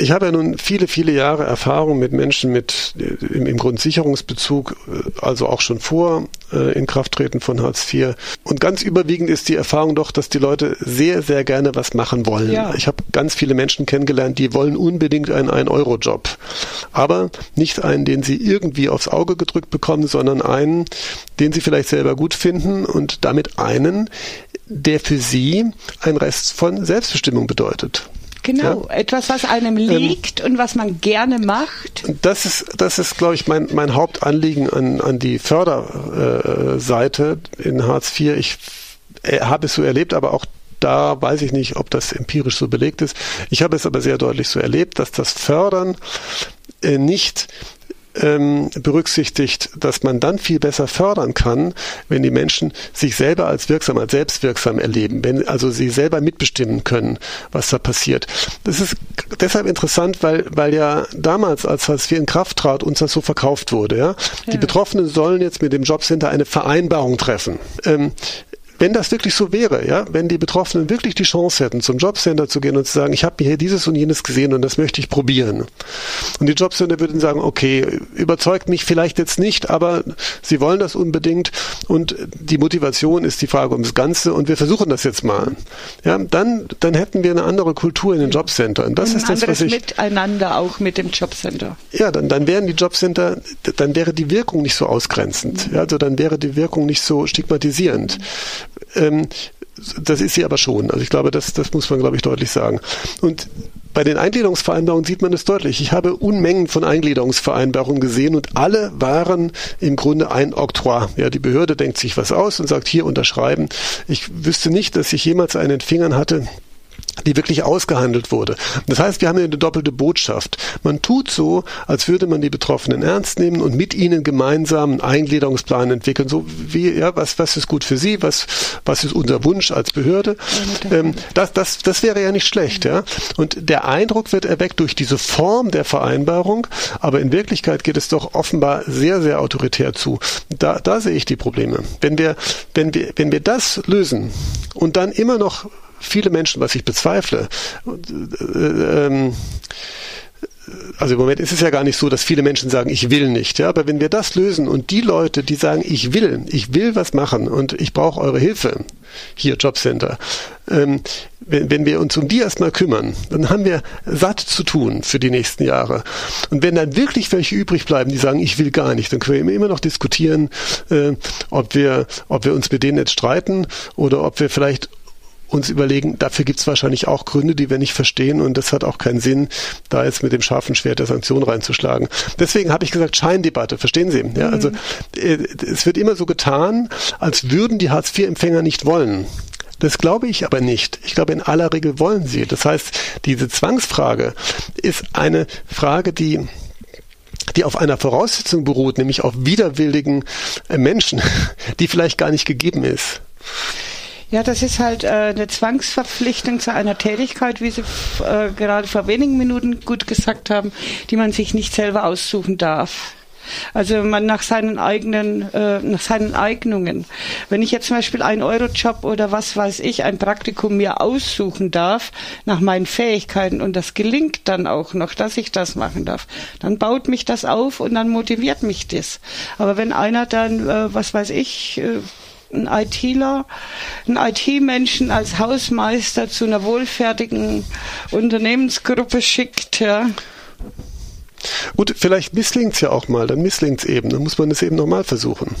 Ich habe ja nun viele, viele Jahre Erfahrung mit Menschen mit im, im Grundsicherungsbezug, äh, also auch schon vor äh, Inkrafttreten von Hartz IV. Und ganz überwiegend ist die Erfahrung doch, dass die Leute sehr, sehr gerne was machen wollen. Ja. Ich habe ganz viele Menschen kennengelernt, die wollen unbedingt einen 1-Euro-Job. Aber nicht einen, den sie irgendwie aufs Auge gedrückt bekommen, sondern einen, den sie vielleicht selber gut finden und damit einen, der für sie ein Rest von Selbstbestimmung bedeutet. Genau, ja? etwas, was einem ähm, liegt ähm, und was man gerne macht. Das ist, das ist, glaube ich, mein, mein Hauptanliegen an, an die Förderseite in Hartz IV. Ich äh, habe es so erlebt, aber auch da weiß ich nicht, ob das empirisch so belegt ist. Ich habe es aber sehr deutlich so erlebt, dass das Fördern äh, nicht ähm, berücksichtigt, dass man dann viel besser fördern kann, wenn die Menschen sich selber als wirksam, als selbstwirksam erleben, wenn also sie selber mitbestimmen können, was da passiert. Das ist deshalb interessant, weil, weil ja damals, als Hartz IV in Kraft trat, uns das so verkauft wurde. Ja? ja. Die Betroffenen sollen jetzt mit dem Jobcenter eine Vereinbarung treffen. Ähm, wenn das wirklich so wäre, ja, wenn die Betroffenen wirklich die Chance hätten, zum Jobcenter zu gehen und zu sagen, ich habe mir hier dieses und jenes gesehen und das möchte ich probieren. Und die Jobcenter würden sagen, okay, überzeugt mich vielleicht jetzt nicht, aber sie wollen das unbedingt und die Motivation ist die Frage ums Ganze und wir versuchen das jetzt mal. Ja, dann, dann hätten wir eine andere Kultur in den Jobcentern. Und das Ein ist das, was ich. Miteinander auch mit dem Jobcenter. Ja, dann, dann wären die Jobcenter, dann wäre die Wirkung nicht so ausgrenzend. Ja, also dann wäre die Wirkung nicht so stigmatisierend. Ähm, das ist sie aber schon. Also ich glaube, das, das muss man, glaube ich, deutlich sagen. Und bei den Eingliederungsvereinbarungen sieht man es deutlich. Ich habe Unmengen von Eingliederungsvereinbarungen gesehen und alle waren im Grunde ein Oktroi. Ja, die Behörde denkt sich was aus und sagt hier unterschreiben. Ich wüsste nicht, dass ich jemals einen in Fingern hatte, die wirklich ausgehandelt wurde. Das heißt, wir haben hier eine doppelte Botschaft. Man tut so, als würde man die Betroffenen ernst nehmen und mit ihnen gemeinsam einen Eingliederungsplan entwickeln. So wie, ja, was, was ist gut für Sie? Was, was ist unser Wunsch als Behörde? Ähm, das, das, das wäre ja nicht schlecht, ja. Und der Eindruck wird erweckt durch diese Form der Vereinbarung, aber in Wirklichkeit geht es doch offenbar sehr, sehr autoritär zu. Da, da sehe ich die Probleme. Wenn wir, wenn wir, wenn wir das lösen und dann immer noch viele Menschen, was ich bezweifle, äh, ähm, also im Moment ist es ja gar nicht so, dass viele Menschen sagen, ich will nicht. Ja, aber wenn wir das lösen und die Leute, die sagen, ich will, ich will was machen und ich brauche eure Hilfe, hier Jobcenter, ähm, wenn, wenn wir uns um die erstmal kümmern, dann haben wir satt zu tun für die nächsten Jahre. Und wenn dann wirklich welche übrig bleiben, die sagen, ich will gar nicht, dann können wir immer noch diskutieren, äh, ob wir, ob wir uns mit denen jetzt streiten oder ob wir vielleicht uns überlegen, dafür gibt es wahrscheinlich auch Gründe, die wir nicht verstehen und das hat auch keinen Sinn, da jetzt mit dem scharfen Schwert der Sanktion reinzuschlagen. Deswegen habe ich gesagt, Scheindebatte, verstehen Sie? Ja, also äh, es wird immer so getan, als würden die Hartz-IV-Empfänger nicht wollen. Das glaube ich aber nicht. Ich glaube, in aller Regel wollen sie. Das heißt, diese Zwangsfrage ist eine Frage, die die auf einer Voraussetzung beruht, nämlich auf widerwilligen äh, Menschen, die vielleicht gar nicht gegeben ist. Ja, das ist halt äh, eine Zwangsverpflichtung zu einer Tätigkeit, wie Sie äh, gerade vor wenigen Minuten gut gesagt haben, die man sich nicht selber aussuchen darf. Also man nach seinen eigenen, äh, nach seinen Eignungen. Wenn ich jetzt zum Beispiel einen Eurojob oder was weiß ich, ein Praktikum mir aussuchen darf, nach meinen Fähigkeiten und das gelingt dann auch noch, dass ich das machen darf, dann baut mich das auf und dann motiviert mich das. Aber wenn einer dann, äh, was weiß ich, äh, ein ITler, ein IT-Menschen als Hausmeister zu einer wohlfertigen Unternehmensgruppe schickt, ja. Gut, vielleicht misslingt es ja auch mal, dann misslingt es eben, dann muss man es eben nochmal versuchen.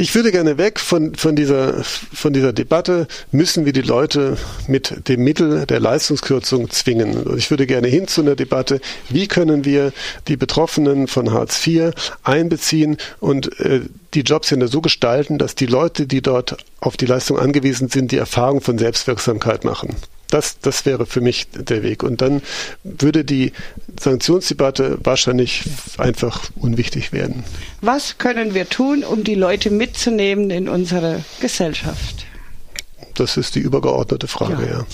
Ich würde gerne weg von, von, dieser, von dieser Debatte, müssen wir die Leute mit dem Mittel der Leistungskürzung zwingen. Ich würde gerne hin zu einer Debatte, wie können wir die Betroffenen von Hartz IV einbeziehen und äh, die Jobcenter so gestalten, dass die Leute, die dort auf die Leistung angewiesen sind, die Erfahrung von Selbstwirksamkeit machen. Das, das wäre für mich der Weg. Und dann würde die Sanktionsdebatte wahrscheinlich einfach unwichtig werden. Was können wir tun, um die Leute mitzunehmen in unsere Gesellschaft? Das ist die übergeordnete Frage, ja. ja.